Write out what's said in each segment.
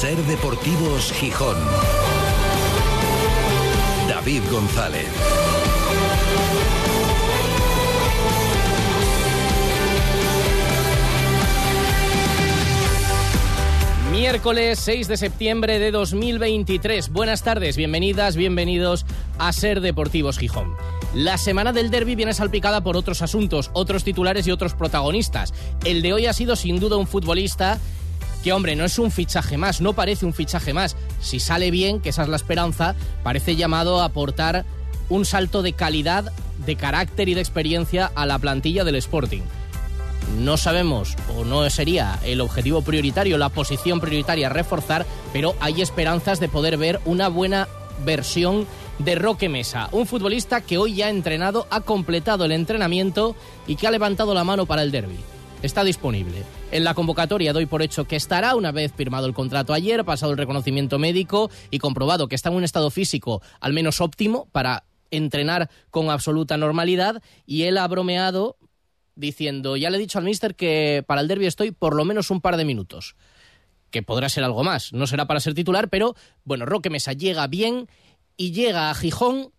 Ser Deportivos Gijón. David González. Miércoles 6 de septiembre de 2023. Buenas tardes, bienvenidas, bienvenidos a Ser Deportivos Gijón. La semana del derby viene salpicada por otros asuntos, otros titulares y otros protagonistas. El de hoy ha sido sin duda un futbolista que, hombre, no es un fichaje más, no parece un fichaje más. Si sale bien, que esa es la esperanza, parece llamado a aportar un salto de calidad, de carácter y de experiencia a la plantilla del Sporting no sabemos o no sería el objetivo prioritario, la posición prioritaria reforzar, pero hay esperanzas de poder ver una buena versión de Roque Mesa, un futbolista que hoy ya ha entrenado, ha completado el entrenamiento y que ha levantado la mano para el derby. Está disponible. En la convocatoria doy por hecho que estará una vez firmado el contrato. Ayer, pasado el reconocimiento médico y comprobado que está en un estado físico al menos óptimo para entrenar con absoluta normalidad y él ha bromeado diciendo, ya le he dicho al mister que para el derby estoy por lo menos un par de minutos, que podrá ser algo más, no será para ser titular, pero bueno, Roque Mesa llega bien y llega a Gijón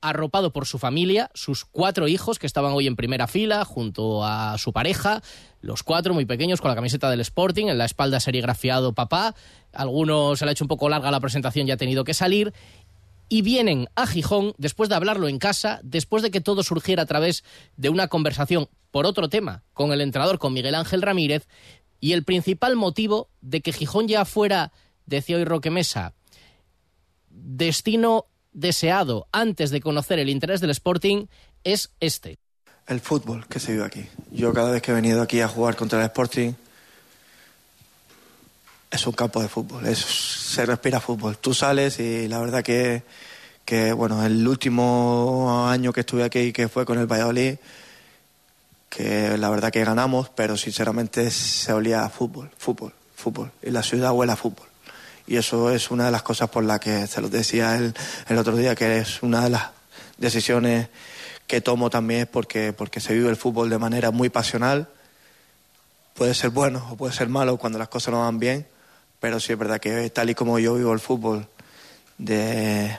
arropado por su familia, sus cuatro hijos que estaban hoy en primera fila junto a su pareja, los cuatro muy pequeños con la camiseta del Sporting, en la espalda serigrafiado papá, algunos se le ha hecho un poco larga la presentación y ha tenido que salir y vienen a Gijón después de hablarlo en casa, después de que todo surgiera a través de una conversación por otro tema con el entrenador, con Miguel Ángel Ramírez, y el principal motivo de que Gijón ya fuera, decía hoy Roque Mesa, destino deseado antes de conocer el interés del Sporting es este. El fútbol que se vive aquí. Yo cada vez que he venido aquí a jugar contra el Sporting es un campo de fútbol, es, se respira fútbol. Tú sales y la verdad que, que, bueno, el último año que estuve aquí, que fue con el Valladolid, que la verdad que ganamos, pero sinceramente se olía a fútbol, fútbol, fútbol. Y la ciudad huele a fútbol. Y eso es una de las cosas por las que se lo decía él el otro día, que es una de las decisiones que tomo también porque, porque se vive el fútbol de manera muy pasional. Puede ser bueno o puede ser malo cuando las cosas no van bien, pero sí es verdad que tal y como yo vivo el fútbol, de,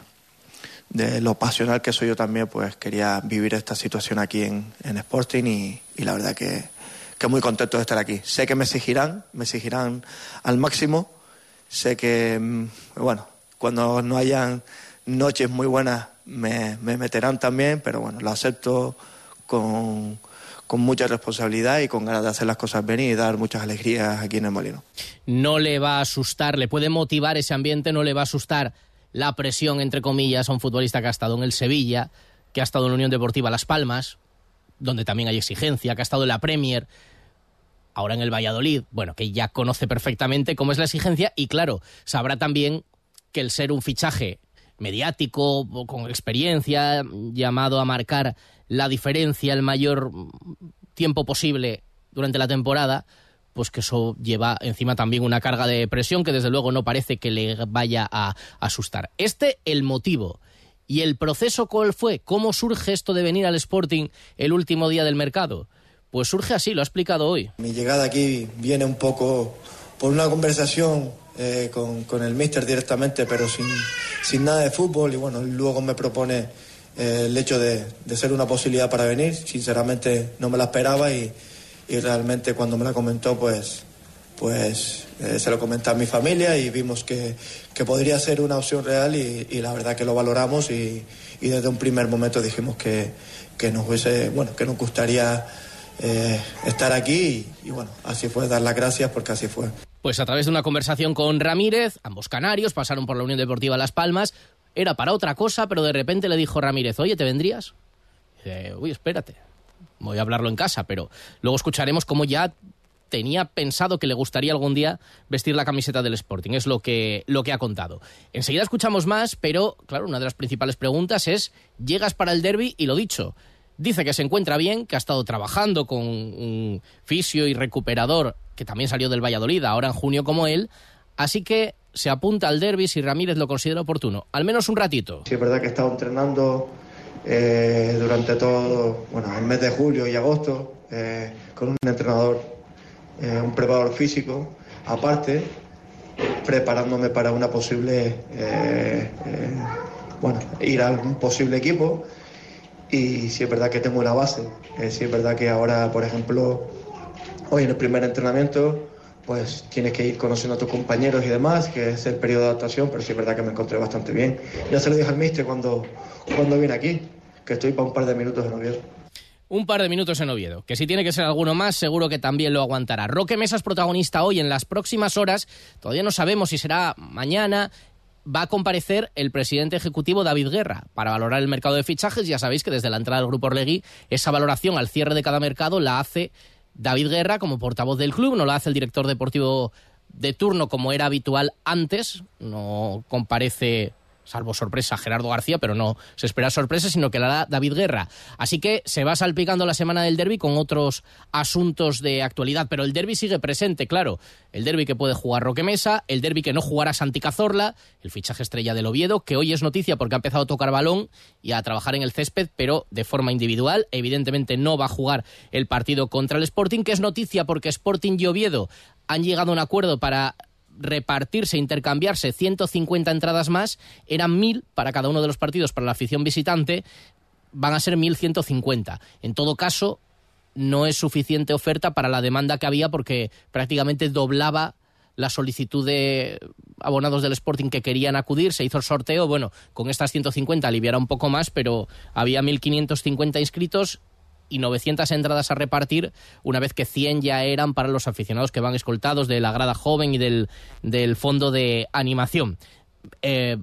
de lo pasional que soy yo también, pues quería vivir esta situación aquí en, en Sporting y, y, la verdad que, que muy contento de estar aquí. Sé que me exigirán, me exigirán al máximo, sé que, mm, bueno, cuando no hayan noches muy buenas me, me meterán también, pero bueno, lo acepto con, con mucha responsabilidad y con ganas de hacer las cosas bien y dar muchas alegrías aquí en el Molino. No le va a asustar, le puede motivar ese ambiente, no le va a asustar la presión, entre comillas, a un futbolista que ha estado en el Sevilla, que ha estado en la Unión Deportiva Las Palmas, donde también hay exigencia, que ha estado en la Premier, ahora en el Valladolid, bueno, que ya conoce perfectamente cómo es la exigencia y claro, sabrá también que el ser un fichaje mediático, con experiencia, llamado a marcar la diferencia el mayor tiempo posible durante la temporada, pues que eso lleva encima también una carga de presión que desde luego no parece que le vaya a asustar. Este el motivo. ¿Y el proceso cuál fue? ¿Cómo surge esto de venir al Sporting el último día del mercado? Pues surge así, lo ha explicado hoy. Mi llegada aquí viene un poco por una conversación eh, con, el míster directamente, pero sin, sin nada de fútbol. Y bueno, luego me propone eh, el hecho de, de, ser una posibilidad para venir. Sinceramente no me la esperaba y, realmente cuando me la comentó, pues, pues eh, se lo comenté a mi familia y vimos que, que podría ser una opción real y, y, la verdad que lo valoramos y, y desde un primer momento dijimos que, que nos hubiese, bueno, que nos gustaría eh, estar aquí y, bueno, así fue, dar las gracias porque así fue. Pues a través de una conversación con Ramírez, ambos canarios pasaron por la Unión Deportiva Las Palmas, era para otra cosa, pero de repente le dijo Ramírez, oye, ¿te vendrías? Dice, uy, espérate, voy a hablarlo en casa, pero luego escucharemos cómo ya tenía pensado que le gustaría algún día vestir la camiseta del Sporting. Es lo que, lo que ha contado. Enseguida escuchamos más, pero claro, una de las principales preguntas es, ¿llegas para el derby? Y lo dicho, dice que se encuentra bien, que ha estado trabajando con un fisio y recuperador que también salió del Valladolid, ahora en junio como él, así que se apunta al derby si Ramírez lo considera oportuno, al menos un ratito. Sí, es verdad que he estado entrenando eh, durante todo, bueno, el mes de julio y agosto, eh, con un entrenador, eh, un preparador físico, aparte, preparándome para una posible, bueno, ir a un posible equipo. Y sí es verdad que tengo una base. Eh, sí es verdad que ahora, por ejemplo, hoy en el primer entrenamiento, pues tienes que ir conociendo a tus compañeros y demás, que es el periodo de adaptación, pero sí es verdad que me encontré bastante bien. Ya se lo dije al mister cuando, cuando vine aquí, que estoy para un par de minutos en Oviedo un par de minutos en Oviedo, que si tiene que ser alguno más, seguro que también lo aguantará. Roque Mesa es protagonista hoy en las próximas horas, todavía no sabemos si será mañana. Va a comparecer el presidente ejecutivo David Guerra para valorar el mercado de fichajes. Ya sabéis que desde la entrada del Grupo Orlegui, esa valoración al cierre de cada mercado la hace David Guerra como portavoz del club, no la hace el director deportivo de turno como era habitual antes, no comparece salvo sorpresa Gerardo García, pero no se espera sorpresa, sino que la da David Guerra. Así que se va salpicando la semana del derby con otros asuntos de actualidad, pero el derby sigue presente, claro. El derby que puede jugar Roque Mesa, el derby que no jugará Santi Cazorla, el fichaje estrella del Oviedo, que hoy es noticia porque ha empezado a tocar balón y a trabajar en el césped, pero de forma individual. Evidentemente no va a jugar el partido contra el Sporting, que es noticia porque Sporting y Oviedo han llegado a un acuerdo para repartirse, intercambiarse 150 entradas más, eran 1.000 para cada uno de los partidos para la afición visitante, van a ser 1.150. En todo caso, no es suficiente oferta para la demanda que había porque prácticamente doblaba la solicitud de abonados del Sporting que querían acudir, se hizo el sorteo, bueno, con estas 150 aliviará un poco más, pero había 1.550 inscritos y 900 entradas a repartir, una vez que 100 ya eran para los aficionados que van escoltados de la grada joven y del, del fondo de animación. Eh,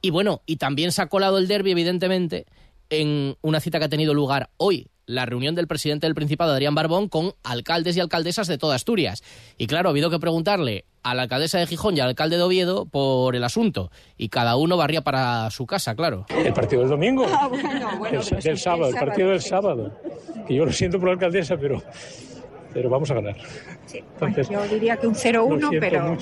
y bueno, y también se ha colado el derby, evidentemente, en una cita que ha tenido lugar hoy, la reunión del presidente del Principado, Adrián Barbón, con alcaldes y alcaldesas de toda Asturias. Y claro, ha habido que preguntarle a la alcaldesa de Gijón y al alcalde de Oviedo por el asunto. Y cada uno barría para su casa, claro. El partido del domingo. Ah, bueno, el, del sábado, el partido del sábado. Que yo lo siento por la alcaldesa, pero pero vamos a ganar. Sí, yo diría que un 0-1, pero,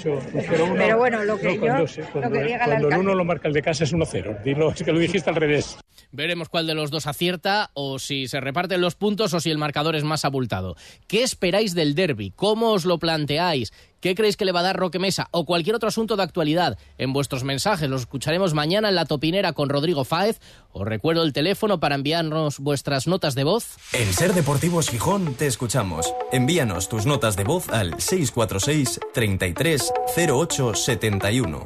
pero bueno, lo que, yo, lo que diga cuando el 1 lo marca el de casa es 1-0. Dilo, es que lo dijiste al revés. Veremos cuál de los dos acierta o si se reparten los puntos o si el marcador es más abultado. ¿Qué esperáis del derby? ¿Cómo os lo planteáis? ¿Qué creéis que le va a dar Roque Mesa? O cualquier otro asunto de actualidad. En vuestros mensajes los escucharemos mañana en La Topinera con Rodrigo Fáez. Os recuerdo el teléfono para enviarnos vuestras notas de voz. En Ser Deportivos Gijón te escuchamos. Envíanos tus notas de voz al 646 33 08 71.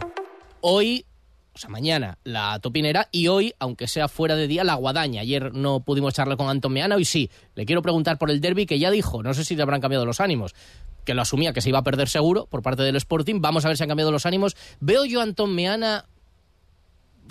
Hoy o sea, mañana la topinera y hoy, aunque sea fuera de día, la guadaña. Ayer no pudimos charlar con Anton Meana, hoy sí. Le quiero preguntar por el derby que ya dijo, no sé si le habrán cambiado los ánimos, que lo asumía que se iba a perder seguro por parte del Sporting. Vamos a ver si han cambiado los ánimos. Veo yo a Anton Meana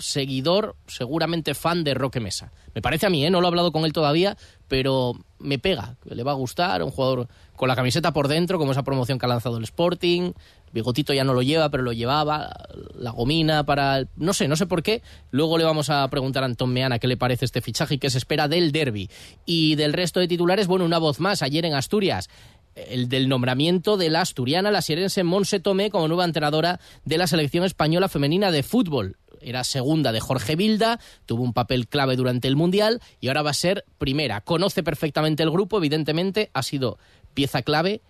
seguidor, seguramente fan de Roque Mesa. Me parece a mí, ¿eh? no lo he hablado con él todavía, pero me pega, le va a gustar, un jugador con la camiseta por dentro, como esa promoción que ha lanzado el Sporting, bigotito ya no lo lleva, pero lo llevaba, la gomina para... no sé, no sé por qué. Luego le vamos a preguntar a Antón Meana qué le parece este fichaje y qué se espera del derby. Y del resto de titulares, bueno, una voz más, ayer en Asturias el del nombramiento de la asturiana, la sierense Monse Tomé, como nueva entrenadora de la selección española femenina de fútbol. Era segunda de Jorge Vilda, tuvo un papel clave durante el Mundial y ahora va a ser primera. Conoce perfectamente el grupo, evidentemente, ha sido pieza clave.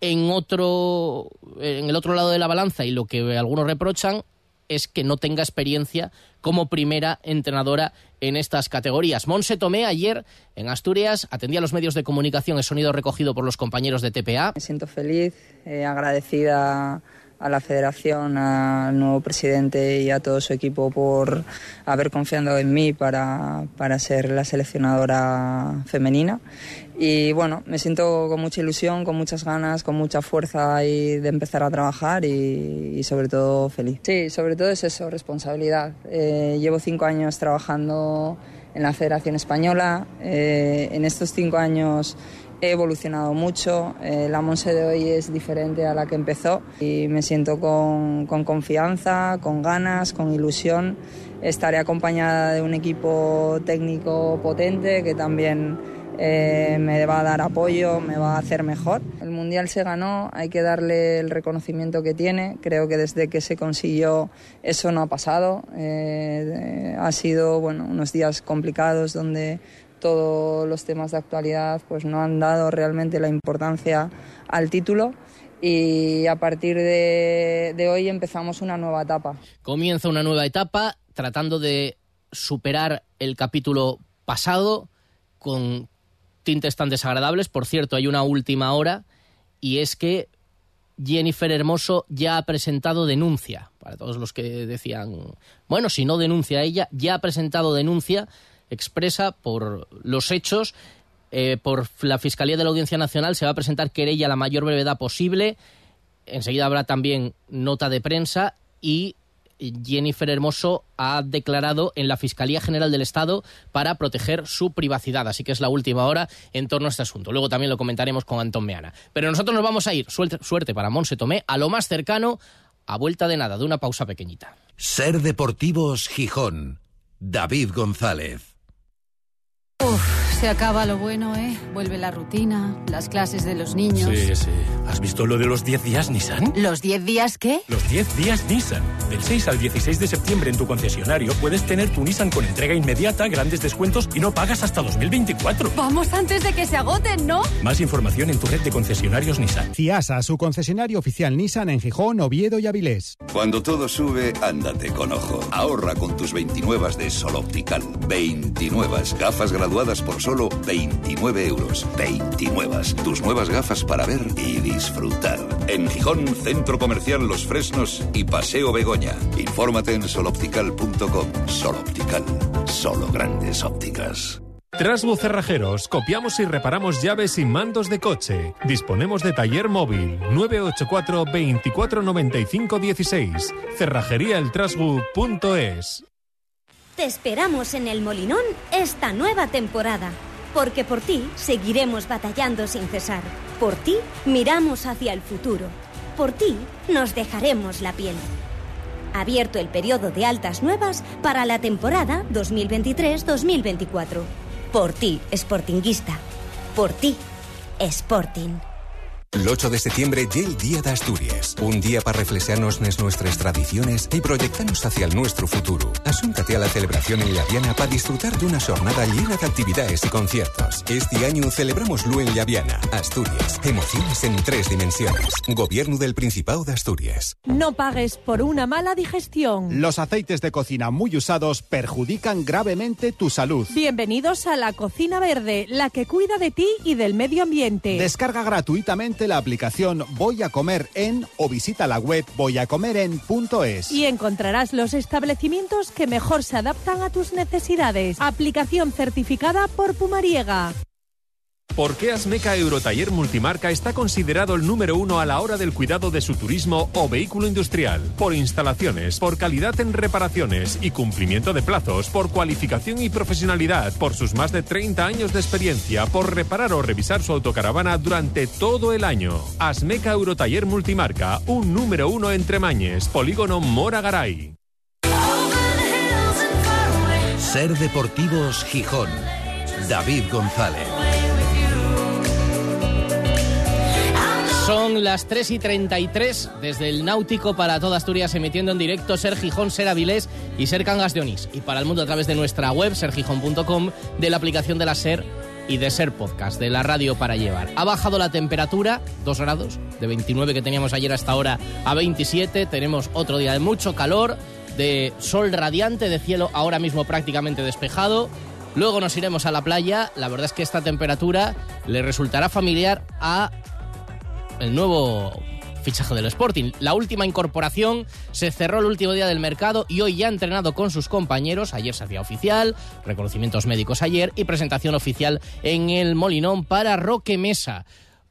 En, otro, en el otro lado de la balanza, y lo que algunos reprochan, es que no tenga experiencia como primera entrenadora en estas categorías. Monse Tomé ayer en Asturias atendía a los medios de comunicación, el sonido recogido por los compañeros de TPA. Me siento feliz, eh, agradecida a la federación, al nuevo presidente y a todo su equipo por haber confiado en mí para, para ser la seleccionadora femenina. Y bueno, me siento con mucha ilusión, con muchas ganas, con mucha fuerza y de empezar a trabajar y, sobre todo feliz. Sí, sobre todo es eso, responsabilidad. Eh, llevo cinco años trabajando en la Federación Española. Eh, en estos cinco años he evolucionado mucho, eh, la Monse de hoy es diferente a la que empezó y me siento con, confianza, con ganas, con ilusión. Estaré acompañada de un equipo técnico potente que también eh, me va a dar apoyo, me va a hacer mejor. El Mundial se ganó, hay que darle el reconocimiento que tiene. Creo que desde que se consiguió eso no ha pasado. Eh, ha sido bueno, unos días complicados donde todos los temas de actualidad pues no han dado realmente la importancia al título y a partir de, hoy empezamos una nueva etapa. Comienza una nueva etapa tratando de superar el capítulo pasado con tintes tan desagradables. Por cierto, hay una última hora y es que Jennifer Hermoso ya ha presentado denuncia. Para todos los que decían, bueno, si no denuncia ella, ya ha presentado denuncia expresa por los hechos eh, por la Fiscalía de la Audiencia Nacional se va a presentar querella a la mayor brevedad posible. Enseguida habrá también nota de prensa y Jennifer Hermoso ha declarado en la Fiscalía General del Estado para proteger su privacidad. Así que es la última hora en torno a este asunto. Luego también lo comentaremos con Antón Meana. Pero nosotros nos vamos a ir, suerte, suerte para Monse Tomé, a lo más cercano, a vuelta de nada, de una pausa pequeñita. Ser Deportivos Gijón. David González. Oh. Se acaba lo bueno, ¿eh? Vuelve la rutina, las clases de los niños. Sí, sí. ¿Has visto lo de los 10 días Nissan? ¿Los 10 días qué? Los 10 días Nissan. Del 6 al 16 de septiembre en tu concesionario puedes tener tu Nissan con entrega inmediata, grandes descuentos y no pagas hasta 2024. Vamos antes de que se agoten, ¿no? Más información en tu red de concesionarios Nissan. Ciasa, su concesionario oficial Nissan en Gijón, Oviedo y Avilés. Cuando todo sube, ándate con ojo. Ahorra con tus 29 de Sol Optical. 29 gafas graduadas graduadas por solo 29 euros. 29. Tus nuevas gafas para ver y disfrutar. En Gijón, Centro Comercial Los Fresnos y Paseo Begoña. Infórmate en soloptical.com. Soloptical. Solo grandes ópticas. Trasbu Cerrajeros, copiamos y reparamos llaves y mandos de coche. Disponemos de taller móvil 984 2495 16. Cerrajeríaeltrasbu.es. Te esperamos en el Molinón esta nueva temporada, porque por ti seguiremos batallando sin cesar. Por ti miramos hacia el futuro. Por ti nos dejaremos la piel. Abierto el periodo de altas nuevas para la temporada 2023-2024. Por ti, Sportinguista. Por ti, Sporting. El 8 de septiembre ya el Día de Asturias. Un día para reflexionarnos en nuestras tradiciones y proyectarnos hacia el nuestro futuro. Asúntate a la celebración en Llaviana para disfrutar de una jornada llena de actividades y conciertos. Este año celebramoslo en Llaviana, Asturias. Emociones en tres dimensiones. Gobierno del Principado de Asturias. No pagues por una mala digestión. Los aceites de cocina muy usados perjudican gravemente tu salud. Bienvenidos a la Cocina Verde, la que cuida de ti y del medio ambiente. Descarga gratuitamente la aplicación Voy a comer en o visita la web voyacomeren.es. Y encontrarás los establecimientos que mejor se adaptan a tus necesidades. Aplicación certificada por Pumariega. ¿Por qué Asmeca Eurotaller Multimarca está considerado el número uno a la hora del cuidado de su turismo o vehículo industrial? Por instalaciones, por calidad en reparaciones y cumplimiento de plazos, por cualificación y profesionalidad, por sus más de 30 años de experiencia, por reparar o revisar su autocaravana durante todo el año. Asmeca Eurotaller Multimarca, un número uno entre Mañes, Polígono Mora Garay. Ser Deportivos Gijón. David González. Son las 3 y 33 desde el Náutico para toda Asturias, emitiendo en directo Ser Gijón, Ser Avilés y Ser Cangas de Onís. Y para el mundo a través de nuestra web, sergijón.com, de la aplicación de la Ser y de Ser Podcast, de la radio para llevar. Ha bajado la temperatura, 2 grados, de 29 que teníamos ayer hasta ahora a 27. Tenemos otro día de mucho calor, de sol radiante, de cielo ahora mismo prácticamente despejado. Luego nos iremos a la playa. La verdad es que esta temperatura le resultará familiar a el nuevo fichaje del Sporting. La última incorporación se cerró el último día del mercado y hoy ya ha entrenado con sus compañeros. Ayer se hacía oficial, reconocimientos médicos ayer y presentación oficial en el Molinón para Roque Mesa.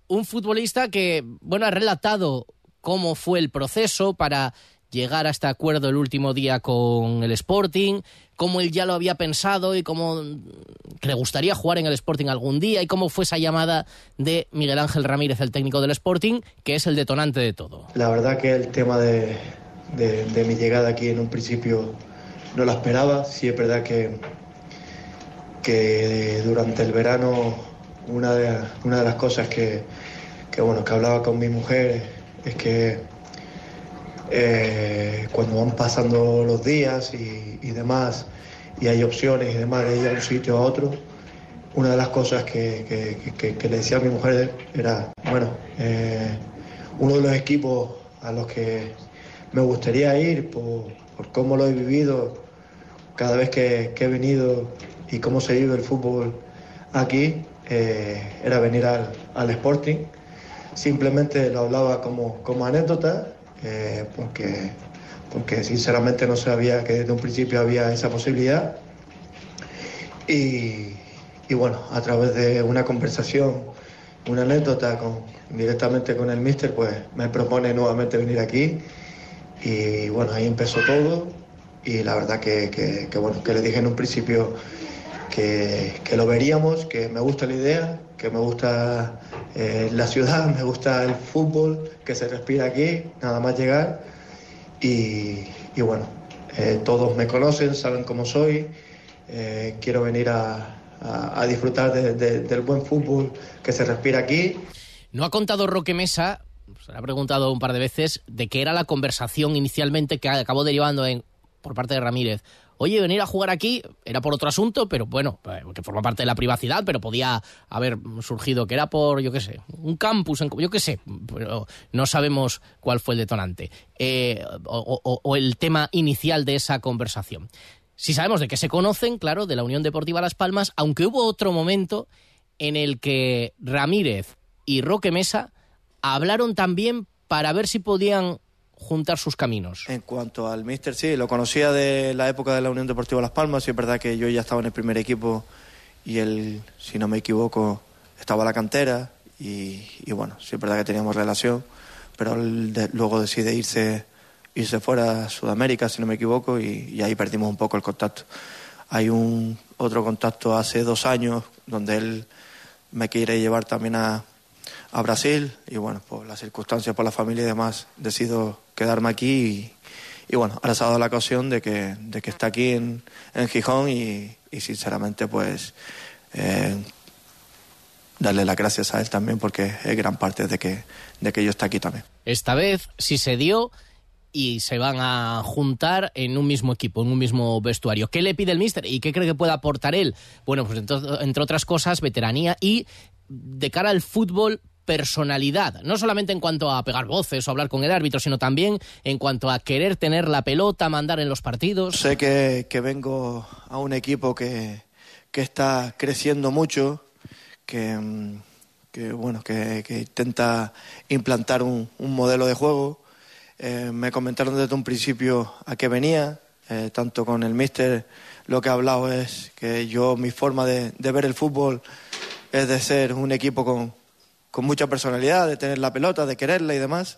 Un futbolista que, bueno, ha relatado cómo fue el proceso para llegar a este acuerdo el último día con el Sporting, cómo él ya lo había pensado y cómo le gustaría jugar en el Sporting algún día y cómo fue esa llamada de Miguel Ángel Ramírez, el técnico del Sporting, que es el detonante de todo. La verdad que el tema de, mi llegada aquí en un principio no la esperaba, sí es verdad que, que durante el verano una de, una de las cosas que, que, bueno, que hablaba con mi mujer es que eh, cuando van pasando los días y, demás, y hay opciones y demás de ir de un sitio a otro, una de las cosas que, le decía a mi mujer era, bueno, eh, uno de los equipos a los que me gustaría ir por, cómo lo he vivido cada vez que, he venido y cómo se vive el fútbol aquí, eh, era venir al, Sporting. Simplemente lo hablaba como, como anécdota, porque, porque sinceramente no sabía que desde un principio había esa posibilidad. Y, y bueno, a través de una conversación, una anécdota con, directamente con el mister, pues me propone nuevamente venir aquí y bueno, ahí empezó todo y la verdad que, bueno, que le dije en un principio que, lo veríamos, que me gusta la idea, que me gusta eh, la ciudad, me gusta el fútbol, que se respira aquí, nada más llegar y, bueno, eh, todos me conocen, saben cómo soy, eh, quiero venir a, disfrutar del buen fútbol que se respira aquí. No ha contado Roque Mesa, se le ha preguntado un par de veces, de qué era la conversación inicialmente que acabó derivando en, por parte de Ramírez. Oye, venir a jugar aquí era por otro asunto, pero bueno, eh, que forma parte de la privacidad, pero podía haber surgido que era por, yo qué sé, un campus, yo qué sé, pero no sabemos cuál fue el detonante eh, o, el tema inicial de esa conversación. Si sabemos de qué se conocen, claro, de la Unión Deportiva Las Palmas, aunque hubo otro momento en el que Ramírez y Roque Mesa hablaron también para ver si podían juntar sus caminos. En cuanto al míster, sí, lo conocía de la época de la Unión Deportiva Las Palmas y es verdad que yo ya estaba en el primer equipo y él, si no me equivoco, estaba en la cantera y, bueno, sí es verdad que teníamos relación, pero luego decide irse irse fuera a Sudamérica, si no me equivoco, y, ahí perdimos un poco el contacto. Hay un otro contacto hace dos años donde él me quiere llevar también a, a Brasil y bueno, por las circunstancias, por la familia y demás, decido quedarme aquí y, bueno, ahora se ha dado la ocasión de que, de que está aquí en, en Gijón y, sinceramente pues eh, darle las gracias a él también porque es gran parte de que, de que yo esté aquí también. Esta vez, si se dio, y se van a juntar en un mismo equipo, en un mismo vestuario. ¿Qué le pide el míster y qué cree que puede aportar él? Bueno, pues entre otras cosas, veteranía y de cara al fútbol personalidad, no solamente en cuanto a pegar voces o hablar con el árbitro, sino también en cuanto a querer tener la pelota, mandar en los partidos. Sé que, vengo a un equipo que, está creciendo mucho, que, bueno, que, intenta implantar un modelo de juego eh, me comentaron desde un principio a qué venía, eh, tanto con el míster lo que he hablado es que yo mi forma de, ver el fútbol es de ser un equipo con, mucha personalidad, de tener la pelota, de quererla y demás.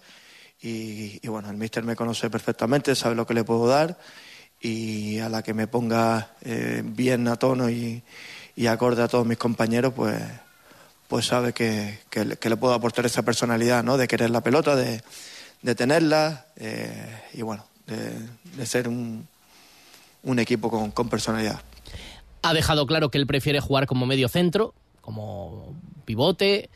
Y, bueno, el míster me conoce perfectamente, sabe lo que le puedo dar y a la que me ponga eh, bien a tono y, acorde a todos mis compañeros, pues, pues sabe que, le puedo aportar esa personalidad, ¿no? De querer la pelota, de, tenerla eh, y bueno, de, ser un, un equipo con, con, personalidad. Ha dejado claro que él prefiere jugar como medio centro, como pivote,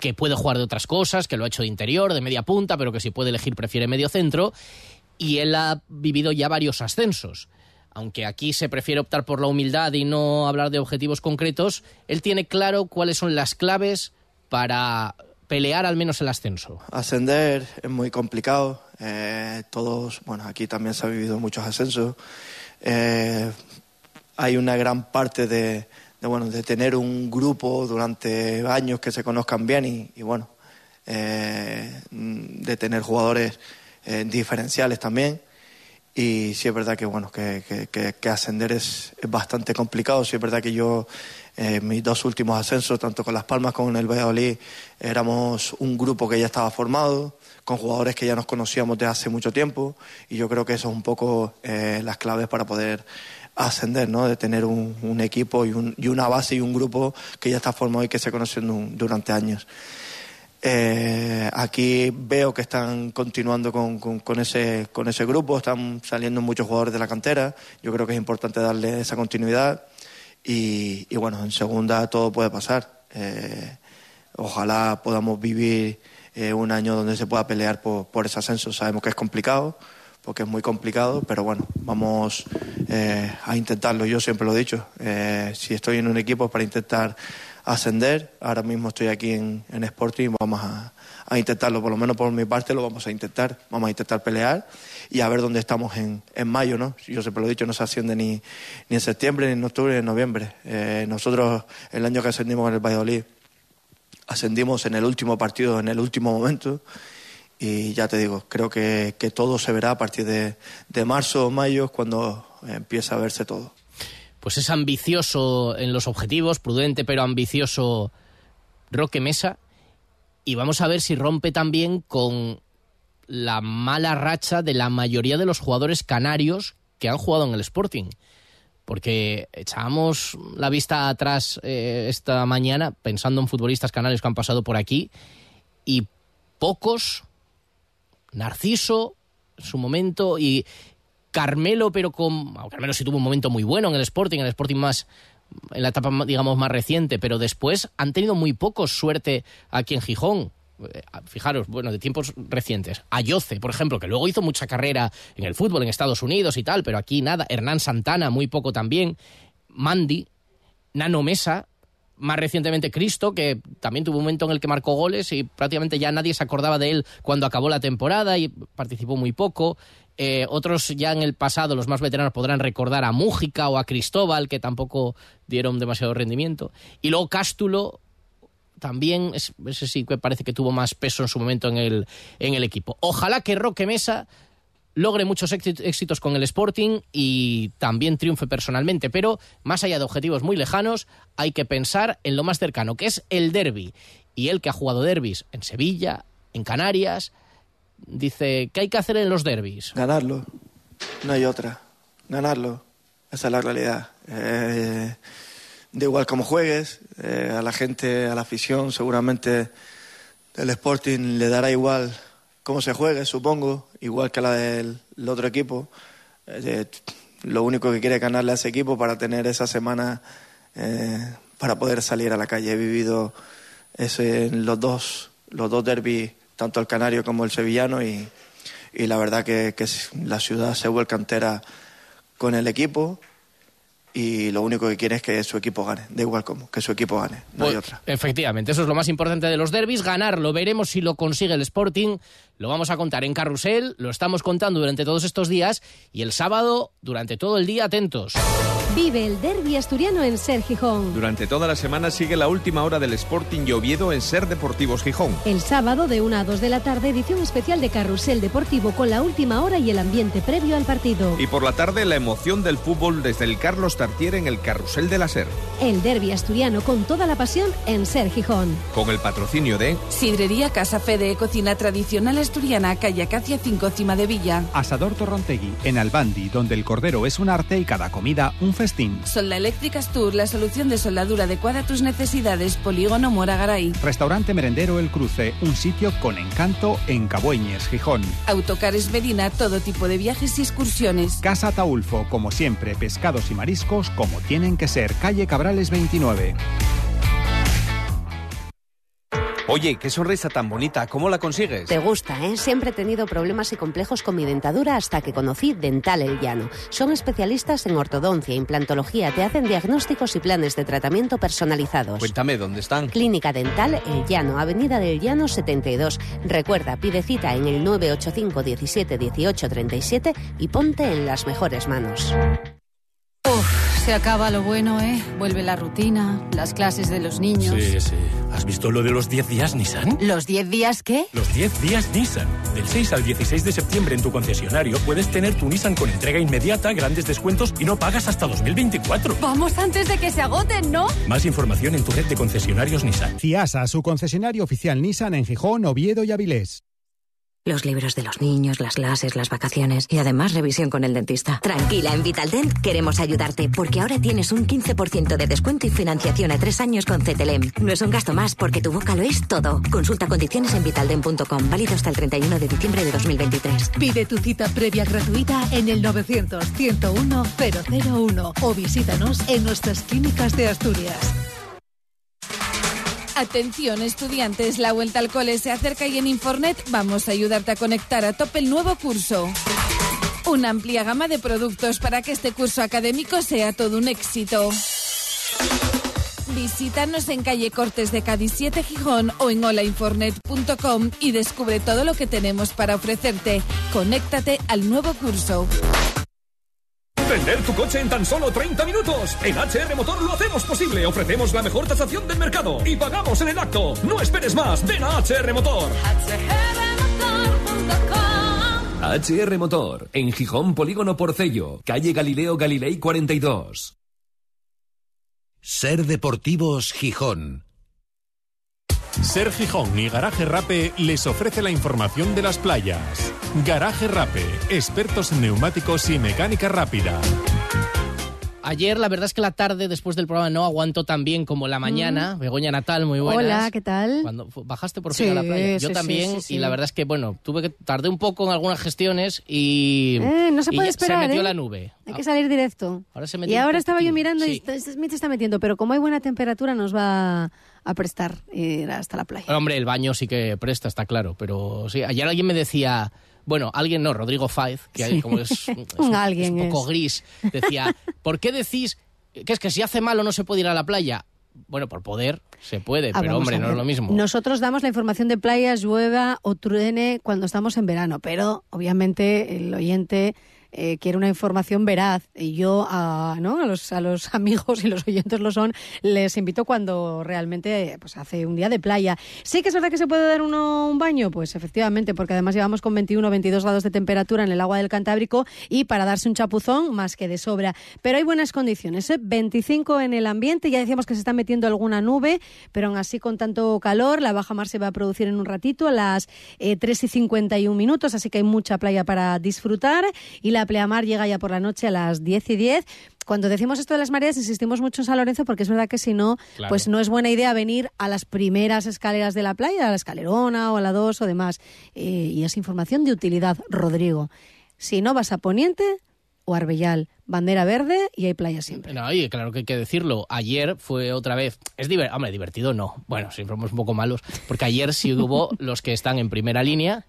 que puede jugar de otras cosas, que lo ha hecho de interior, de media punta, pero que si puede elegir prefiere medio centro. Y él ha vivido ya varios ascensos. Aunque aquí se prefiere optar por la humildad y no hablar de objetivos concretos, él tiene claro cuáles son las claves para pelear al menos el ascenso? Ascender es muy complicado. Eh, todos, bueno, aquí también se ha vivido muchos ascensos. Eh, hay una gran parte de, bueno, de tener un grupo durante años que se conozcan bien y, bueno, eh, de tener jugadores diferenciales también. Y sí es verdad que bueno que, que, ascender es, es, bastante complicado. Sí es verdad que yo eh, mis dos últimos ascensos, tanto con Las Palmas como en el Valladolid, éramos un grupo que ya estaba formado, con jugadores que ya nos conocíamos de hace mucho tiempo, y yo creo que eso es un poco eh, las claves para poder ascender, ¿no? de tener un, equipo y, una base y un grupo que ya está formado y que se conocen durante años. Eh, aquí veo que están continuando con, ese, con ese grupo, están saliendo muchos jugadores de la cantera, yo creo que es importante darle esa continuidad y, bueno, en segunda todo puede pasar. Eh, ojalá podamos vivir eh, un año donde se pueda pelear por, ese ascenso. Sabemos que es complicado, porque es muy complicado, pero bueno, vamos eh, a intentarlo. Yo siempre lo he dicho, si estoy en un equipo para intentar ascender. Ahora mismo estoy aquí en, en Sporting, vamos a, a, intentarlo, por lo menos por mi parte lo vamos a intentar, vamos a intentar pelear y a ver dónde estamos en, en mayo, ¿no? Yo siempre lo he dicho, no se asciende ni, ni en septiembre, ni en octubre, ni en noviembre. Eh, nosotros, el año que ascendimos en el Valladolid, ascendimos en el último partido, en el último momento y ya te digo, creo que, todo se verá a partir de, de marzo o mayo cuando empieza a verse todo pues es ambicioso en los objetivos, prudente pero ambicioso Roque Mesa. Y vamos a ver si rompe también con la mala racha de la mayoría de los jugadores canarios que han jugado en el Sporting. Porque echábamos la vista atrás eh, esta mañana pensando en futbolistas canarios que han pasado por aquí y pocos, Narciso su momento y, Carmelo, pero con. Carmelo sí tuvo un momento muy bueno en el Sporting, en el Sporting más. en la etapa, digamos, más reciente, pero después han tenido muy poco suerte aquí en Gijón. Eh, fijaros, bueno, de tiempos recientes. Ayoce, por ejemplo, que luego hizo mucha carrera en el fútbol en Estados Unidos y tal, pero aquí nada. Hernán Santana, muy poco también. Mandy, Nano Mesa, más recientemente Cristo, que también tuvo un momento en el que marcó goles y prácticamente ya nadie se acordaba de él cuando acabó la temporada y participó muy poco. Eh, otros ya en el pasado, los más veteranos, podrán recordar a Mújica o a Cristóbal, que tampoco dieron demasiado rendimiento. Y luego Cástulo, también, ese sí que parece que tuvo más peso en su momento en el, en el equipo. Ojalá que Roque Mesa logre muchos éxitos con el Sporting y también triunfe personalmente, pero más allá de objetivos muy lejanos, hay que pensar en lo más cercano, que es el derby. Y él que ha jugado derbis en Sevilla, en Canarias, dice, ¿qué hay que hacer en los derbis? Ganarlo, no hay otra, ganarlo, esa es la realidad. Eh, de igual como juegues, eh, a la gente, a la afición, seguramente el Sporting le dará igual cómo se juegue, supongo, igual que la del otro equipo. Eh, lo único que quiere es ganarle a ese equipo para tener esa semana para poder salir a la calle. He vivido ese, los dos, los dos derbis tanto el canario como el sevillano, y, y la verdad que, que, la ciudad se vuelve cantera con el equipo y lo único que quiere es que su equipo gane, da igual cómo, que su equipo gane, no hay pues, otra. Efectivamente, eso es lo más importante de los derbis, ganarlo, veremos si lo consigue el Sporting, lo vamos a contar en Carrusel, lo estamos contando durante todos estos días y el sábado durante todo el día atentos. Vive el derby asturiano en Ser Gijón. Durante toda la semana sigue la última hora del Sporting Lloviedo en Ser Deportivos Gijón. El sábado de 1 a 2 de la tarde, edición especial de Carrusel Deportivo con la última hora y el ambiente previo al partido. Y por la tarde, la emoción del fútbol desde el Carlos Tartier en el Carrusel de la Ser. El derby asturiano con toda la pasión en Ser Gijón. Con el patrocinio de Sidrería Casa Fede, cocina tradicional asturiana, calle Acacia 5, Cima de Villa. Asador Torrontegui, en Albandi, donde el cordero es un arte y cada comida un festín. Solda Eléctricas Tour, la solución de soldadura adecuada a tus necesidades. Polígono Mora Garay. Restaurante Merendero El Cruce, un sitio con encanto en Cabueñes, Gijón. Autocares Medina, todo tipo de viajes y excursiones. Casa Taulfo, como siempre, pescados y mariscos como tienen que ser. Calle Cabrales 29. Oye, qué sonrisa tan bonita, ¿cómo la consigues? Te gusta, ¿eh? Siempre he tenido problemas y complejos con mi dentadura hasta que conocí Dental El Llano. Son especialistas en ortodoncia, implantología, te hacen diagnósticos y planes de tratamiento personalizados. Cuéntame, ¿dónde están? Clínica Dental El Llano, Avenida del Llano 72. Recuerda, pide cita en el 985 17 18 37 y ponte en las mejores manos. Se acaba lo bueno, ¿eh? Vuelve la rutina, las clases de los niños. Sí, sí. ¿Has visto lo de los 10 días Nissan? ¿Los 10 días qué? Los 10 días Nissan. Del 6 al 16 de septiembre en tu concesionario puedes tener tu Nissan con entrega inmediata, grandes descuentos y no pagas hasta 2024. Vamos antes de que se agoten, ¿no? Más información en tu red de concesionarios Nissan. CIASA, su concesionario oficial Nissan en Gijón, Oviedo y Avilés. Los libros de los niños, las clases, las vacaciones y además revisión con el dentista. Tranquila, en Vitaldent queremos ayudarte porque ahora tienes un 15% de descuento y financiación a tres años con CTLM. No es un gasto más porque tu boca lo es todo. Consulta condiciones en vitaldent.com, válido hasta el 31 de diciembre de 2023. Pide tu cita previa gratuita en el 900-101-001 o visítanos en nuestras clínicas de Asturias. Atención estudiantes, la vuelta al cole se acerca y en Infornet vamos a ayudarte a conectar a tope el nuevo curso. Una amplia gama de productos para que este curso académico sea todo un éxito. Visítanos en calle Cortes de Cádiz 7 Gijón o en holainfornet.com y descubre todo lo que tenemos para ofrecerte. Conéctate al nuevo curso. Vender tu coche en tan solo 30 minutos. En HR Motor lo hacemos posible. Ofrecemos la mejor tasación del mercado y pagamos en el acto. No esperes más. Ven a HR Motor. HR Motor, en Gijón Polígono Porcello, calle Galileo Galilei 42. Ser Deportivos Gijón. Ser Gijón y Garaje Rape les ofrece la información de las playas. Garaje Rape, expertos en neumáticos y mecánica rápida. Ayer, la verdad es que la tarde después del programa no aguantó tan bien como la mañana. Begoña Natal, muy buenas. Hola, ¿qué tal? Cuando bajaste por fin a la playa. Yo también, y la verdad es que, bueno, tuve que tardé un poco en algunas gestiones y. Eh, no se puede esperar. Se metió ¿eh? la nube. Hay que salir directo. Ahora se metió y ahora estaba yo mirando y Smith está metiendo, pero como hay buena temperatura, nos va a prestar ir hasta la playa. Hombre, el baño sí que presta, está claro, pero sí, ayer alguien me decía, bueno, alguien no, Rodrigo Faiz, que como es, un, alguien un poco gris, decía, ¿por qué decís que es que si hace malo no se puede ir a la playa? Bueno, por poder se puede, Ah, pero hombre, no es lo mismo. Nosotros damos la información de playas, llueva o truene cuando estamos en verano, pero obviamente el oyente eh, quiere una información veraz y yo a, ¿no? a, los, a los amigos y los oyentes lo son, les invito cuando realmente pues, hace un día de playa. Sí que es verdad que se puede dar uno un baño, pues efectivamente, porque además llevamos con 21 o 22 grados de temperatura en el agua del Cantábrico y para darse un chapuzón más que de sobra. Pero hay buenas condiciones, ¿eh? 25 en el ambiente, ya decíamos que se está metiendo alguna nube, pero aún así con tanto calor, la baja mar se va a producir en un ratito a las eh, 3 y 51 minutos, así que hay mucha playa para disfrutar y la pleamar llega ya por la noche a las 10 y 10. Cuando decimos esto de las mareas, insistimos mucho en San Lorenzo porque es verdad que si no, Claro. pues no es buena idea venir a las primeras escaleras de la playa, a la escalerona o a la 2 o demás. Eh, y es información de utilidad, Rodrigo. Si no vas a Poniente o Arbellal, bandera verde y hay playa siempre. No, y claro que hay que decirlo. Ayer fue otra vez. Es divertido. Hombre, divertido no. Bueno, siempre somos un poco malos. Porque ayer sí hubo los que están en primera línea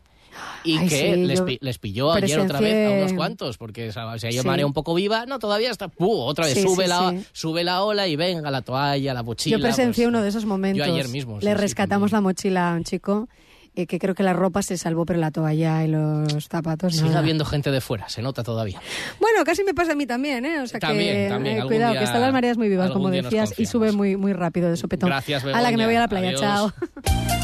y Ay, que sí, les, yo les pilló ayer otra vez a unos cuantos. Porque ¿sabes? si hay Sí. marea un poco viva, no, todavía está. ¡puh! otra vez Sí, sube, la, sube la ola y venga la toalla, la mochila. Yo presencié pues, uno de esos momentos. Yo ayer mismo. Le rescatamos la mochila a un chico eh, que creo que la ropa se salvó, pero la toalla y los zapatos Sigue nada. habiendo gente de fuera, se nota todavía. Bueno, casi me pasa a mí también, ¿eh? O sea También, que también, eh, cuidado, día- que están las mareas muy vivas, como decías, y sube muy muy rápido de sopetón. Gracias, A la que me Begoña. voy a la playa, Adiós. chao.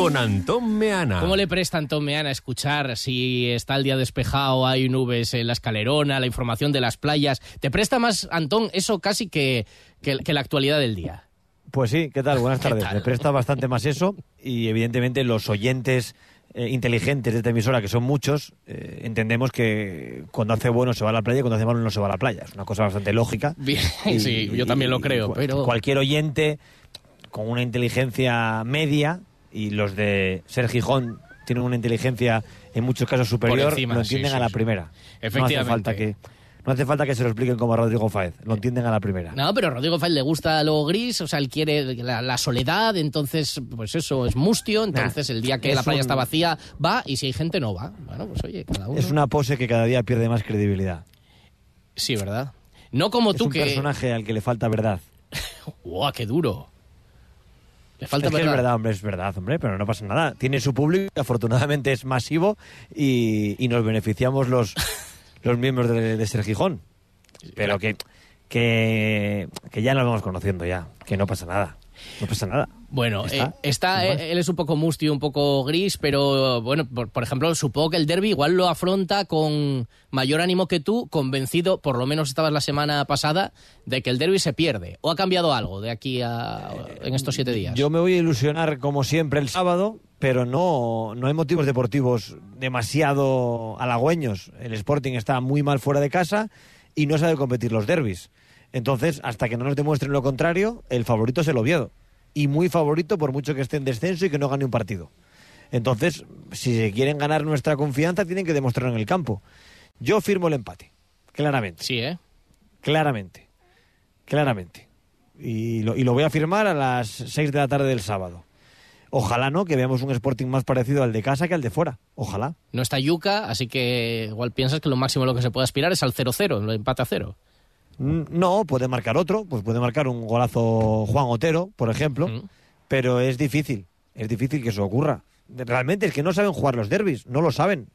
Con Antón Meana. ¿Cómo le presta Antón Meana a escuchar si está el día despejado, hay nubes en la escalerona, la información de las playas? ¿Te presta más, Antón, eso casi que, que, que la actualidad del día? Pues sí, ¿qué tal? Buenas tardes. Me presta bastante más eso y evidentemente los oyentes eh, inteligentes de esta emisora, que son muchos, eh, entendemos que cuando hace bueno se va a la playa y cuando hace malo no se va a la playa. Es una cosa bastante lógica. Bien, Y- sí, yo también lo creo, pero... Cualquier oyente con una inteligencia media y los de Ser Gijón tienen una inteligencia en muchos casos superior, encima, lo entienden sí, a la sí. primera. No hace Efectivamente. falta que no hace falta que se lo expliquen como a Rodrigo Fáez, lo entienden a la primera. No, pero a Rodrigo Fáez le gusta lo gris, o sea, él quiere la, la soledad, entonces, pues eso, es mustio, entonces el día que la playa un- está vacía, va, y si hay gente, no va. Bueno, pues oye, cada uno. Es una pose que cada día pierde más credibilidad. Sí, ¿verdad? No como es tú un que... personaje al que le falta verdad. ¡Guau, qué duro! Le falta es que verdad. es verdad, hombre, es verdad, hombre, pero no pasa nada. Tiene su público, afortunadamente es masivo y, y nos beneficiamos los, los miembros de, de Ser Gijón. Pero que, que, que ya nos vamos conociendo ya, que no pasa nada. No pasa nada. Bueno, ¿Está? eh, está, eh, él es un poco mustio, un poco gris, pero bueno, por, por ejemplo, supongo que el derby igual lo afronta con mayor ánimo que tú, convencido, por lo menos estabas la semana pasada, de que el derby se pierde. ¿O ha cambiado algo de aquí a en estos siete días? Yo me voy a ilusionar como siempre el sábado, pero no, no hay motivos deportivos demasiado halagüeños. El Sporting está muy mal fuera de casa y no sabe competir los derbis. Entonces, hasta que no nos demuestren lo contrario, el favorito es el Oviedo y muy favorito por mucho que esté en descenso y que no gane un partido. Entonces, si se quieren ganar nuestra confianza, tienen que demostrarlo en el campo. Yo firmo el empate, claramente. Sí, ¿eh? Claramente, claramente. Y lo, y lo voy a firmar a las 6 de la tarde del sábado. Ojalá no, que veamos un Sporting más parecido al de casa que al de fuera. Ojalá. No está Yuca, así que igual piensas que lo máximo a lo que se puede aspirar es al 0-0, el empate a 0. No, puede marcar otro, pues puede marcar un golazo Juan Otero, por ejemplo, pero es difícil, es difícil que eso ocurra. Realmente es que no saben jugar los derbis, no lo saben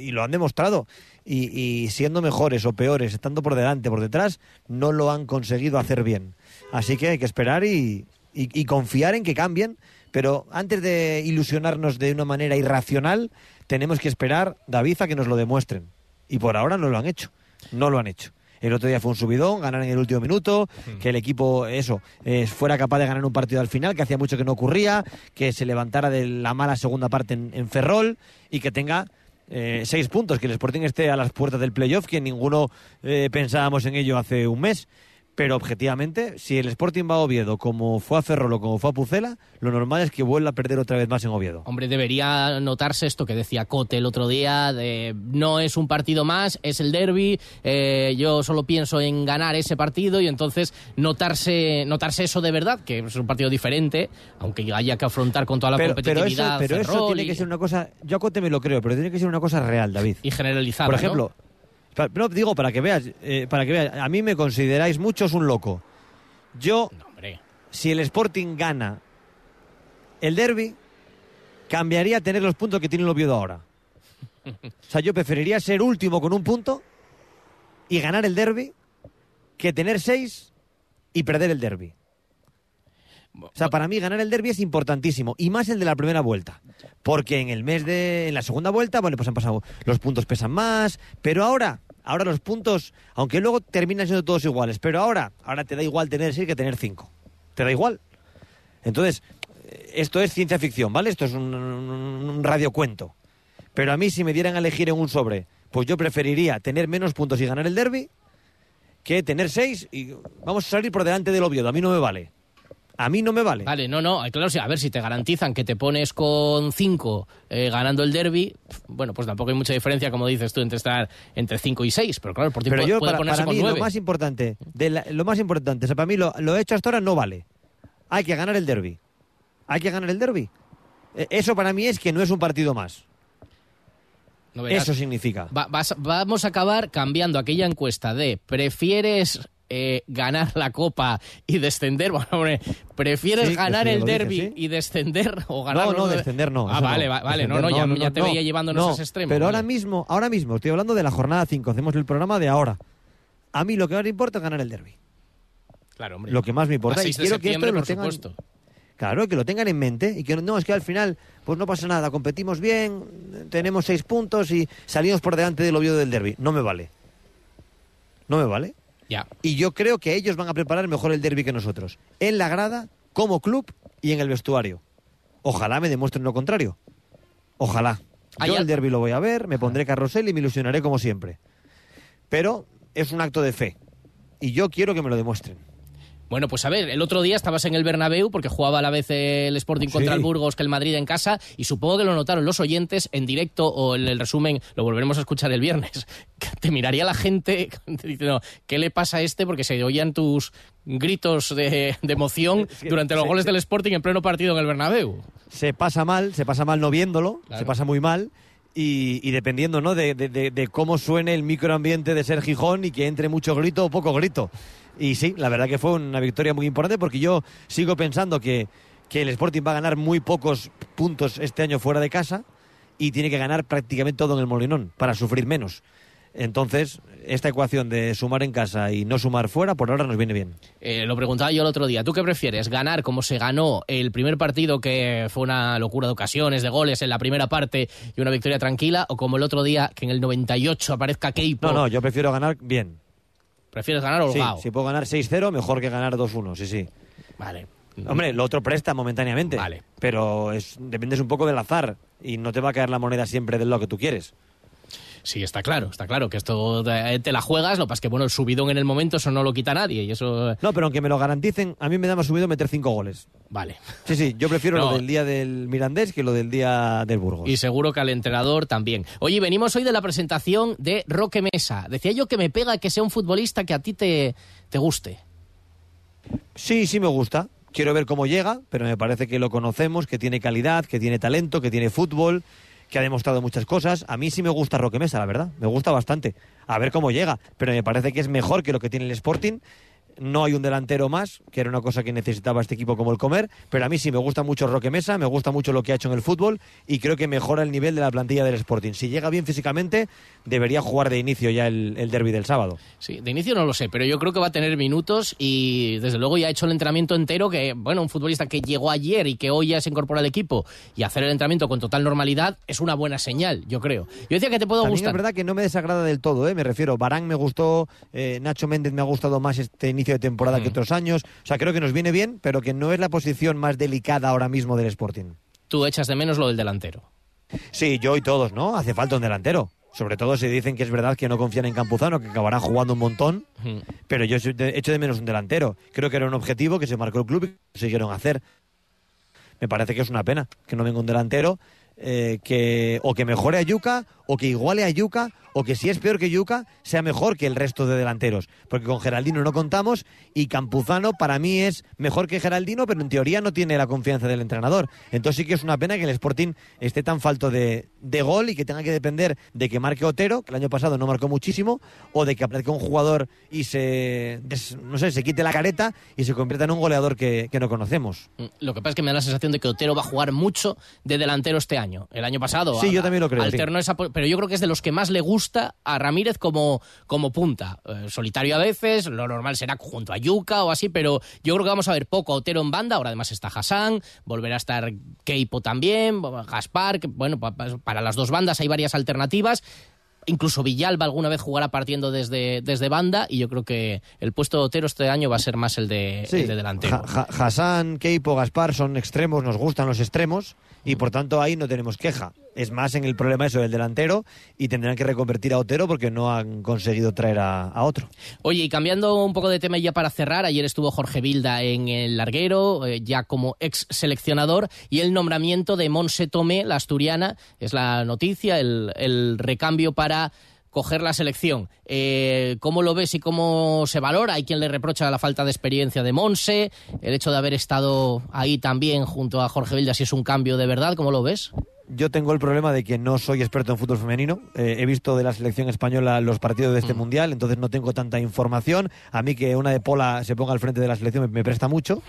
y lo han demostrado. Y, y siendo mejores o peores, estando por delante, por detrás, no lo han conseguido hacer bien. Así que hay que esperar y, y- y confiar en que cambien, pero antes de ilusionarnos de una manera irracional, tenemos que esperar, David, a que nos lo demuestren. Y por ahora no lo han hecho, no lo han hecho. El otro día fue un subidón, ganar en el último minuto, que el equipo, eso, eh, fuera capaz de ganar un partido al final, que hacía mucho que no ocurría, que se levantara de la mala segunda parte en, en Ferrol y que tenga eh, seis puntos, que el Sporting esté a las puertas del playoff, que ninguno eh, pensábamos en ello hace un mes. Pero objetivamente, si el Sporting va a Oviedo como fue a Ferrol o como fue a Pucela, lo normal es que vuelva a perder otra vez más en Oviedo. Hombre, debería notarse esto que decía Cote el otro día, de no es un partido más, es el derby, eh, yo solo pienso en ganar ese partido y entonces notarse, notarse eso de verdad, que es un partido diferente, aunque haya que afrontar con toda la pero, pero eso, competitividad. pero eso tiene y- que ser una cosa, yo a Cote me lo creo, pero tiene que ser una cosa real, David. y generalizada. Por ejemplo, no digo para que veas, eh, para que veas, a mí me consideráis muchos un loco. Yo, si el Sporting gana el derby, cambiaría a tener los puntos que tiene el Oviedo ahora. O sea, yo preferiría ser último con un punto y ganar el derby que tener seis y perder el derby. O sea, para mí ganar el derby es importantísimo y más el de la primera vuelta, porque en el mes de en la segunda vuelta, bueno, pues han pasado los puntos pesan más, pero ahora, ahora los puntos, aunque luego terminan siendo todos iguales, pero ahora, ahora te da igual tener seis que tener cinco, te da igual. Entonces, eh, esto es ciencia ficción, ¿vale? Esto es un, radiocuento. Pero a mí si me dieran a elegir en un sobre, pues yo preferiría tener menos puntos y ganar el derby que tener seis y vamos a salir por delante del Oviedo. A mí no me vale. A mí no me vale. Vale, no, no, claro, sí, a ver, si te garantizan que te pones con 5 ganando el derby, bueno, pues tampoco hay mucha diferencia, como dices tú, entre estar entre 5 y 6, pero claro, por ti Pero puede, yo, puede para, ponerse para con mí, 9. lo más importante, de la- lo más importante, o sea, para mí lo, lo hecho hasta ahora no vale. Hay que ganar el derby. Hay que ganar el derby. Eh, Eso para mí es que no es un partido más. No. Eso significa. Va- vas- vamos a acabar cambiando aquella encuesta de ¿prefieres eh, ganar la copa y descender? Bueno, hombre, ¿prefieres Sí, ganar el dije, derby sí. y descender o ganar No, no, descender no. Ah, vale, no. va- vale, no, no, ya, ya te no. veía llevándonos No, a ese extremo. Pero vale. ahora mismo, ahora mismo, estoy hablando de la jornada 5, hacemos el programa de ahora. A mí lo que más me importa es ganar el derby. Claro, hombre. Lo que más me importa. A Y 6 de quiero que esto lo por tengan, supuesto. Claro, que lo tengan en mente y que no, es que al final, pues no pasa nada, competimos bien, tenemos seis puntos y salimos por delante del Oviedo del derby. No me vale. No me vale. Y yo creo que ellos van a preparar mejor el derby que nosotros. En la grada, como club y en el vestuario. Ojalá me demuestren lo contrario. Ojalá. Yo el derby lo voy a ver, me pondré carrusel y me ilusionaré como siempre. Pero es un acto de fe. Y yo quiero que me lo demuestren. Bueno, pues a ver, el otro día estabas en el Bernabéu porque jugaba a la vez el Sporting contra el Burgos que el Madrid en casa y supongo que lo notaron los oyentes en directo o en el resumen, lo volveremos a escuchar el viernes. Te miraría la gente diciendo, ¿qué le pasa a este? Porque se oían tus gritos de, de emoción que durante los se- goles se- del Sporting en pleno partido en el Bernabéu. se pasa mal, se pasa mal no viéndolo, Claro. se pasa muy mal. Y, y dependiendo ¿no? de- de cómo suene el microambiente de ser Gijón y que entre mucho grito o poco grito. Y sí, la verdad que fue una victoria muy importante porque yo sigo pensando que, que el Sporting va a ganar muy pocos puntos este año fuera de casa y tiene que ganar prácticamente todo en el Molinón para sufrir menos. Entonces, esta ecuación de sumar en casa y no sumar fuera, por ahora nos viene bien. Eh, lo preguntaba yo el otro día. ¿Tú qué prefieres? ¿Ganar como se ganó el primer partido, que fue una locura de ocasiones, de goles en la primera parte y una victoria tranquila? ¿O como el otro día, que en el 98 aparezca Keipo? No, no, yo prefiero ganar bien. ¿Prefieres ganar Sí, holgado? si puedo ganar 6-0, mejor que ganar 2-1, sí, sí. Vale. Hombre, lo otro presta momentáneamente. Vale. Pero es, dependes un poco del azar y no te va a caer la moneda siempre de lo que tú quieres. Sí, está claro, está claro que esto de- te la juegas, lo que pasa es que bueno, el subidón en el momento eso no lo quita nadie y eso... No, pero aunque me lo garanticen, a mí me da más subido meter cinco goles. Vale. Sí, sí, yo prefiero No. lo del día del Mirandés que lo del día del Burgos. Y seguro que al entrenador también. Oye, venimos hoy de la presentación de Roque Mesa. Decía yo que me pega que sea un futbolista que a ti te, te guste. Sí, sí me gusta. Quiero ver cómo llega, pero me parece que lo conocemos, que tiene calidad, que tiene talento, que tiene fútbol, que ha demostrado muchas cosas. A mí sí me gusta Roque Mesa, la verdad. Me gusta bastante. A ver cómo llega, pero me parece que es mejor que lo que tiene el Sporting. No hay un delantero más, que era una cosa que necesitaba este equipo como el comer, pero a mí sí me gusta mucho Roque Mesa, me gusta mucho lo que ha hecho en el fútbol y creo que mejora el nivel de la plantilla del Sporting. Si llega bien físicamente, debería jugar de inicio ya el, el derby del sábado. Sí, de inicio no lo sé, pero yo creo que va a tener minutos y desde luego ya ha hecho el entrenamiento entero que, bueno, un futbolista que llegó ayer y que hoy ya se incorpora al equipo y hacer el entrenamiento con total normalidad es una buena señal, yo creo. Yo decía que te puedo También gustar. es verdad que no me desagrada del todo, ¿eh? me refiero. Barán me gustó, eh, Nacho Méndez me ha gustado más este inicio de temporada Mm. que otros años. O sea, creo que nos viene bien, pero que no es la posición más delicada ahora mismo del Sporting. Tú echas de menos lo del delantero. Sí, yo y todos, ¿no? Hace falta un delantero. Sobre todo si dicen que es verdad que no confían en Campuzano, que acabará jugando un montón. Pero yo echo de menos un delantero. Creo que era un objetivo que se marcó el club y consiguieron hacer. Me parece que es una pena que no venga un delantero eh, que o que mejore a Yuca o que iguale a Yuca o que si es peor que Yuca sea mejor que el resto de delanteros. Porque con Geraldino no contamos y Campuzano para mí es mejor que Geraldino, pero en teoría no tiene la confianza del entrenador. Entonces sí que es una pena que el Sporting esté tan falto de, de gol y que tenga que depender de que marque Otero, que el año pasado no marcó muchísimo, o de que aparezca un jugador y se, des- no sé, se quite la careta y se convierta en un goleador que, que no conocemos. Lo que pasa es que me da la sensación de que Otero va a jugar mucho de delantero este año. El año pasado Sí, a- yo también lo creo, sí. alternó esa po- pero yo creo que es de los que más le gusta a Ramírez como, como punta. Eh, solitario a veces, lo normal será junto a Yuca o así, pero yo creo que vamos a ver poco a Otero en banda. Ahora además está Hassan, volverá a estar Keipo también, Gaspar, que bueno, pa- pa- para las dos bandas hay varias alternativas. Incluso Villalba alguna vez jugará partiendo desde, desde banda y yo creo que el puesto de Otero este año va a ser más el de, Sí, el de delantero. Hassan, Keipo, Gaspar son extremos, nos gustan los extremos y por tanto ahí no tenemos queja. Es más en el problema eso del delantero y tendrán que reconvertir a Otero porque no han conseguido traer a, otro. Oye, y cambiando un poco de tema ya para cerrar, ayer estuvo Jorge Vilda en el larguero, eh, ya como ex seleccionador, y el nombramiento de Monse Tomé, la asturiana, es la noticia, el, el recambio para coger la selección. Eh, ¿Cómo lo ves y cómo se valora? Hay quien le reprocha la falta de experiencia de Monse, el hecho de haber estado ahí también junto a Jorge Vilda, si es un cambio de verdad, ¿cómo lo ves? Yo tengo el problema de que no soy experto en fútbol femenino. Eh, he visto de la selección española los partidos de este mundial, entonces no tengo tanta información. A mí que una de Pola se ponga al frente de la selección me, me presta mucho.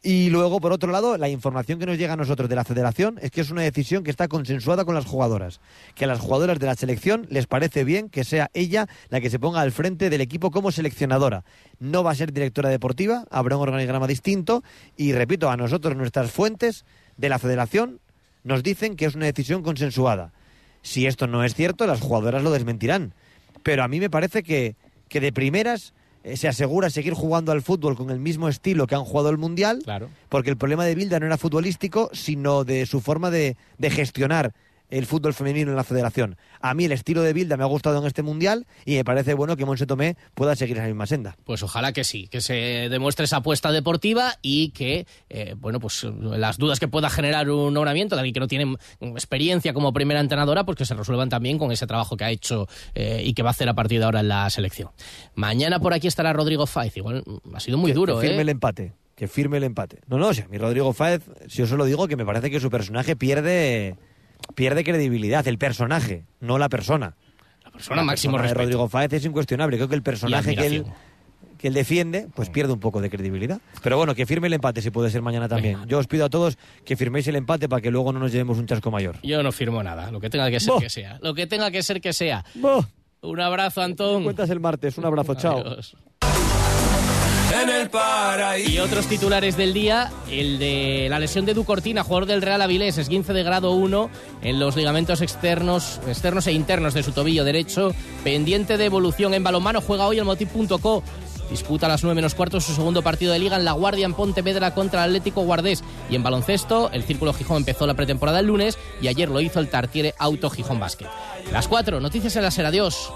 Y luego, por otro lado, la información que nos llega a nosotros de la federación es que es una decisión que está consensuada con las jugadoras. Que a las jugadoras de la selección les parece bien que sea ella la que se ponga al frente del equipo como seleccionadora. No va a ser directora deportiva, habrá un organigrama distinto. Y repito, a nosotros nuestras fuentes de la federación nos dicen que es una decisión consensuada. Si esto no es cierto, las jugadoras lo desmentirán. Pero a mí me parece que, que de primeras eh, se asegura seguir jugando al fútbol con el mismo estilo que han jugado el Mundial, Claro. porque el problema de Bilda no era futbolístico, sino de su forma de, de gestionar el fútbol femenino en la federación. A mí el estilo de Bilda me ha gustado en este Mundial y me parece bueno que Monse Tomé pueda seguir esa misma senda. Pues ojalá que sí, que se demuestre esa apuesta deportiva y que, eh, bueno, pues las dudas que pueda generar un nombramiento de alguien que no tiene experiencia como primera entrenadora, pues que se resuelvan también con ese trabajo que ha hecho eh, y que va a hacer a partir de ahora en la selección. Mañana por aquí estará Rodrigo Faiz, igual ha sido muy Que- duro, que firme ¿eh? el empate. Que firme el empate. No, no, o sea, mi Rodrigo Fáez, si yo solo digo que me parece que su personaje pierde, pierde credibilidad. El personaje, no la persona. La persona, máximo de respeto. Rodrigo Fáez es incuestionable. Creo que el personaje que él, que él defiende, pues pierde un poco de credibilidad. Pero bueno, que firme el empate si puede ser mañana también. Yo os pido a todos que firméis el empate para que luego no nos llevemos un chasco mayor. Yo no firmo nada, lo que tenga que ser Boh. que sea. Lo que tenga que ser que sea. Un abrazo, Antón. Cuentas el martes. Un abrazo, chao. Adiós. Y otros titulares del día, el de la lesión de Ducortina, jugador del Real Avilés, esguince de grado 1 en los ligamentos externos, externos e internos de su tobillo derecho, pendiente de evolución en balonmano, juega hoy el Motiv.co disputa a las 9 menos cuarto su segundo partido de liga en La Guardia en Pontevedra contra el Atlético Guardés. Y en baloncesto, el Círculo Gijón empezó la pretemporada el lunes y ayer lo hizo el Tartiere Auto Gijón Basket. Las 4, noticias en la SER. Adiós.